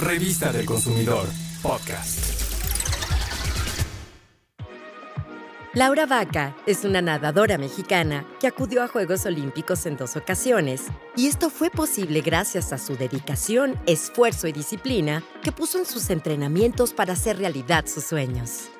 Revista del Consumidor, podcast. Laura Vaca es una nadadora mexicana que acudió a Juegos Olímpicos en dos ocasiones, y esto fue posible gracias a su dedicación, esfuerzo y disciplina que puso en sus entrenamientos para hacer realidad sus sueños.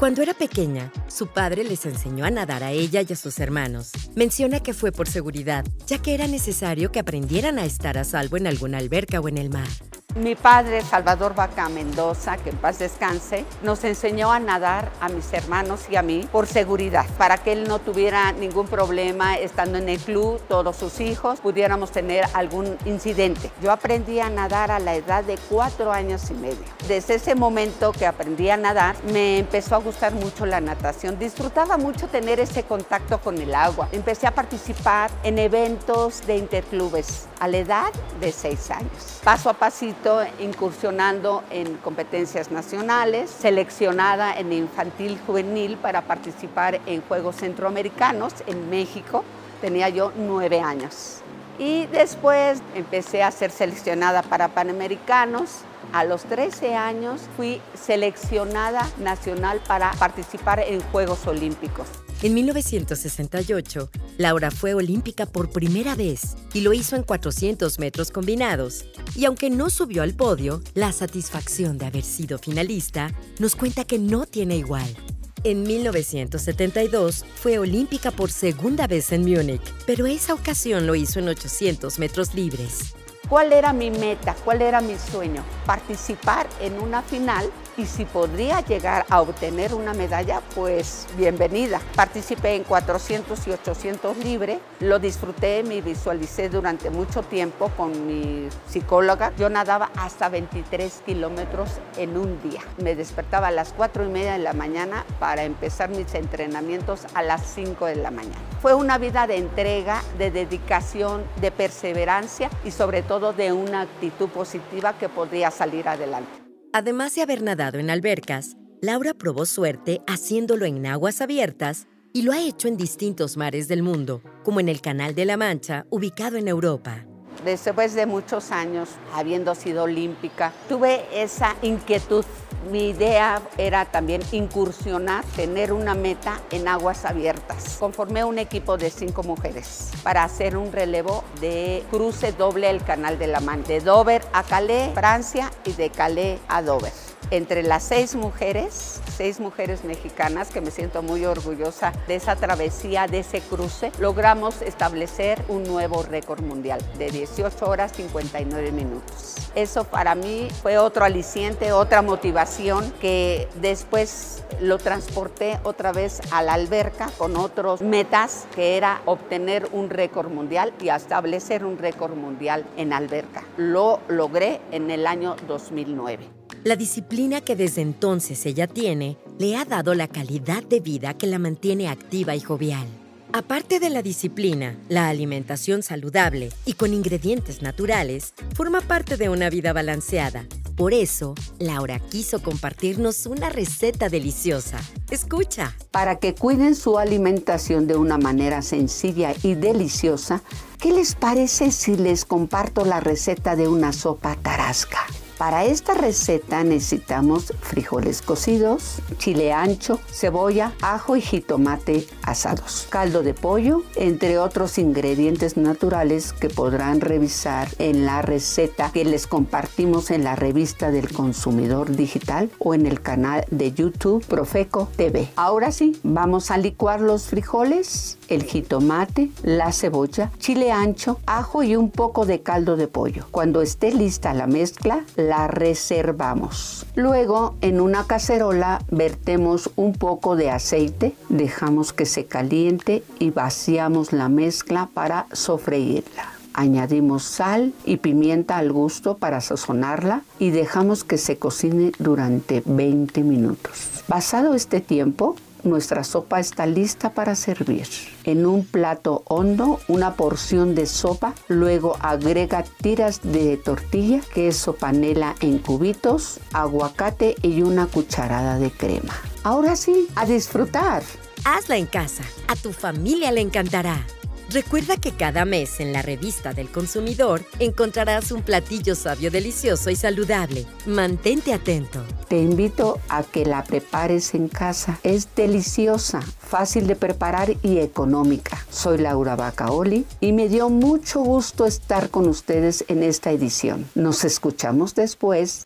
Cuando era pequeña, su padre les enseñó a nadar a ella y a sus hermanos. Menciona que fue por seguridad, ya que era necesario que aprendieran a estar a salvo en alguna alberca o en el mar. Mi padre, Salvador Vaca Mendoza, que en paz descanse, nos enseñó a nadar a mis hermanos y a mí por seguridad, para que él no tuviera ningún problema estando en el club, todos sus hijos, pudiéramos tener algún incidente. Yo aprendí a nadar a la edad de cuatro años y medio. Desde ese momento que aprendí a nadar, me empezó a gustar mucho la natación. Disfrutaba mucho tener ese contacto con el agua. Empecé a participar en eventos de interclubes a la edad de seis años. Paso a pasito incursionando en competencias nacionales, seleccionada en infantil juvenil para participar en Juegos Centroamericanos en México. Tenía yo nueve años. Y después empecé a ser seleccionada para Panamericanos. A los 13 años fui seleccionada nacional para participar en Juegos Olímpicos. En 1968, Laura fue olímpica por primera vez y lo hizo en 400 metros combinados. Y aunque no subió al podio, la satisfacción de haber sido finalista nos cuenta que no tiene igual. En 1972 fue olímpica por segunda vez en Múnich, pero esa ocasión lo hizo en 800 metros libres. ¿Cuál era mi meta? ¿Cuál era mi sueño? Participar en una final y si podría llegar a obtener una medalla, pues bienvenida. Participé en 400 y 800 libre, lo disfruté, me visualicé durante mucho tiempo con mi psicóloga. Yo nadaba hasta 23 kilómetros en un día. Me despertaba a las 4 y media de la mañana para empezar mis entrenamientos a las 5 de la mañana. Fue una vida de entrega, de dedicación, de perseverancia y sobre todo de una actitud positiva que podría salir adelante. Además de haber nadado en albercas, Laura probó suerte haciéndolo en aguas abiertas y lo ha hecho en distintos mares del mundo, como en el Canal de la Mancha, ubicado en Europa. Después de muchos años, habiendo sido olímpica, tuve esa inquietud mi idea era también incursionar, tener una meta en aguas abiertas. Conformé un equipo de cinco mujeres para hacer un relevo de cruce doble el Canal de la Mancha, de Dover a Calais, Francia, y de Calais a Dover entre las seis mujeres, seis mujeres mexicanas, que me siento muy orgullosa de esa travesía, de ese cruce, logramos establecer un nuevo récord mundial de 18 horas 59 minutos. Eso para mí fue otro aliciente, otra motivación que después lo transporté otra vez a la alberca con otros metas que era obtener un récord mundial y establecer un récord mundial en alberca. Lo logré en el año 2009. La disciplina que desde entonces ella tiene le ha dado la calidad de vida que la mantiene activa y jovial. Aparte de la disciplina, la alimentación saludable y con ingredientes naturales forma parte de una vida balanceada. Por eso, Laura quiso compartirnos una receta deliciosa. Escucha. Para que cuiden su alimentación de una manera sencilla y deliciosa, ¿qué les parece si les comparto la receta de una sopa tarasca? Para esta receta necesitamos frijoles cocidos, chile ancho, cebolla, ajo y jitomate asados, caldo de pollo, entre otros ingredientes naturales que podrán revisar en la receta que les compartimos en la revista del consumidor digital o en el canal de YouTube Profeco TV. Ahora sí, vamos a licuar los frijoles, el jitomate, la cebolla, chile ancho, ajo y un poco de caldo de pollo. Cuando esté lista la mezcla, la reservamos. Luego en una cacerola vertemos un poco de aceite, dejamos que se caliente y vaciamos la mezcla para sofreírla. Añadimos sal y pimienta al gusto para sazonarla y dejamos que se cocine durante 20 minutos. Pasado este tiempo, nuestra sopa está lista para servir. En un plato hondo, una porción de sopa, luego agrega tiras de tortilla, queso panela en cubitos, aguacate y una cucharada de crema. Ahora sí, a disfrutar. Hazla en casa, a tu familia le encantará. Recuerda que cada mes en la revista del consumidor encontrarás un platillo sabio delicioso y saludable. Mantente atento. Te invito a que la prepares en casa. Es deliciosa, fácil de preparar y económica. Soy Laura Bacaoli y me dio mucho gusto estar con ustedes en esta edición. Nos escuchamos después.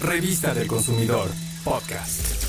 Revista del Consumidor, podcast.